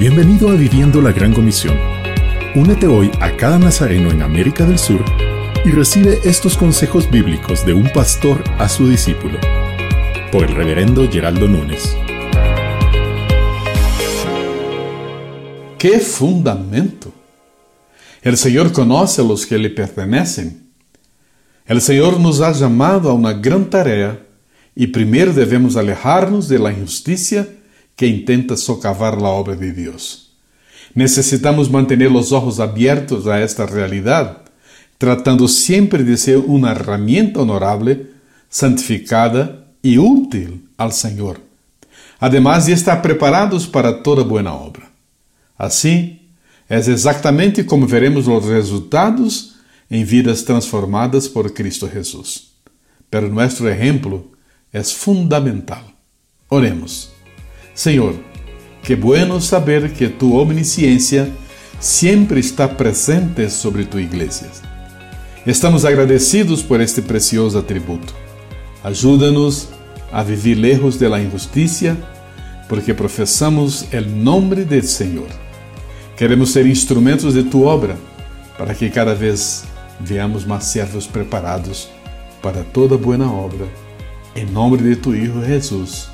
Bienvenido a Viviendo la Gran Comisión. Únete hoy a cada nazareno en América del Sur y recibe estos consejos bíblicos de un pastor a su discípulo. Por el reverendo Geraldo Núñez. ¡Qué fundamento! El Señor conoce a los que le pertenecen. El Señor nos ha llamado a una gran tarea y primero debemos alejarnos de la injusticia que intenta socavar la obra de Dios. Necesitamos mantener los ojos abiertos a esta realidad, tratando siempre de ser una herramienta honorable, santificada y útil al Señor, además de estar preparados para toda buena obra. Así, es exactamente como veremos los resultados en vidas transformadas por Cristo Jesús. Pero nuestro ejemplo es fundamental. Oremos. Senhor, que bueno saber que tu omnisciência sempre está presente sobre tu igreja. Estamos agradecidos por este precioso atributo. Ajuda-nos a viver lejos de la injusticia, porque professamos o nome do Senhor. Queremos ser instrumentos de tu obra, para que cada vez veamos mais servos preparados para toda boa obra. Em nome de tu Hijo Jesus.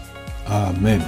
Amém.